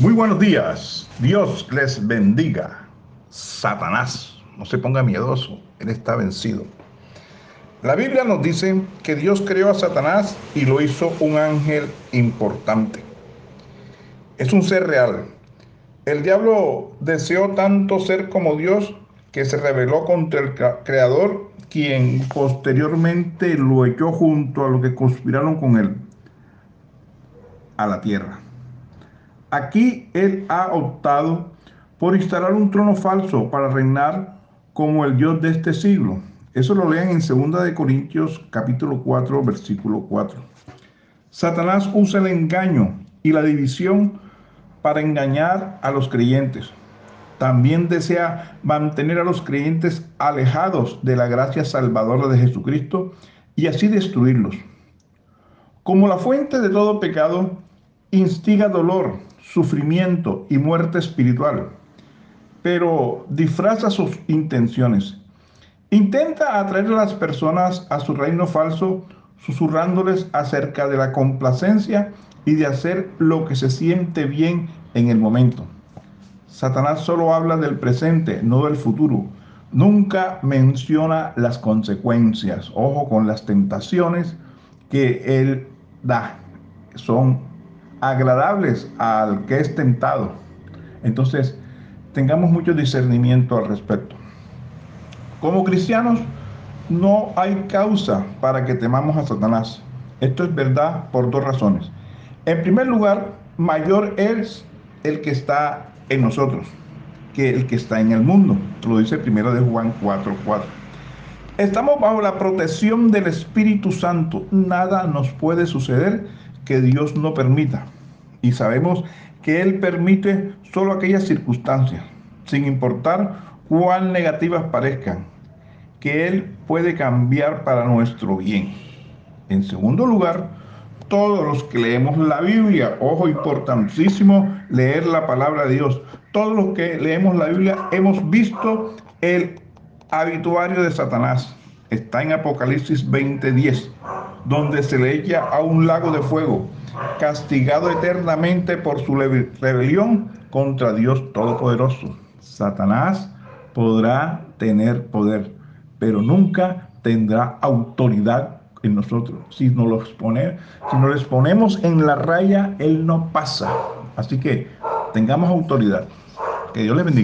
Muy buenos días. Dios les bendiga. Satanás, no se ponga miedoso, él está vencido. La Biblia nos dice que Dios creó a Satanás y lo hizo un ángel importante. Es un ser real. El diablo deseó tanto ser como Dios que se rebeló contra el Creador, quien posteriormente lo echó junto a los que conspiraron con él a la tierra. Aquí él ha optado por instalar un trono falso para reinar como el Dios de este siglo. Eso lo leen en 2 de Corintios capítulo 4 versículo 4. Satanás usa el engaño y la división para engañar a los creyentes. También desea mantener a los creyentes alejados de la gracia salvadora de Jesucristo y así destruirlos. Como la fuente de todo pecado instiga dolor, sufrimiento y muerte espiritual, pero disfraza sus intenciones. Intenta atraer a las personas a su reino falso, susurrándoles acerca de la complacencia y de hacer lo que se siente bien en el momento. Satanás solo habla del presente, no del futuro. Nunca menciona las consecuencias. Ojo con las tentaciones que él da. Son agradables al que es tentado. Entonces, tengamos mucho discernimiento al respecto. Como cristianos, no hay causa para que temamos a Satanás. Esto es verdad por dos razones. En primer lugar, mayor es el que está en nosotros que el que está en el mundo. Lo dice primero de Juan 4:4. Estamos bajo la protección del Espíritu Santo. Nada nos puede suceder que Dios no permita. Y sabemos que Él permite solo aquellas circunstancias, sin importar cuán negativas parezcan, que Él puede cambiar para nuestro bien. En segundo lugar, todos los que leemos la Biblia, ojo importantísimo leer la palabra de Dios, todos los que leemos la Biblia hemos visto el habituario de Satanás. Está en Apocalipsis 20:10, donde se le echa a un lago de fuego, castigado eternamente por su rebelión contra Dios Todopoderoso. Satanás podrá tener poder, pero nunca tendrá autoridad en nosotros. Si nos los si nos les ponemos en la raya, él no pasa. Así que tengamos autoridad. Que Dios le bendiga.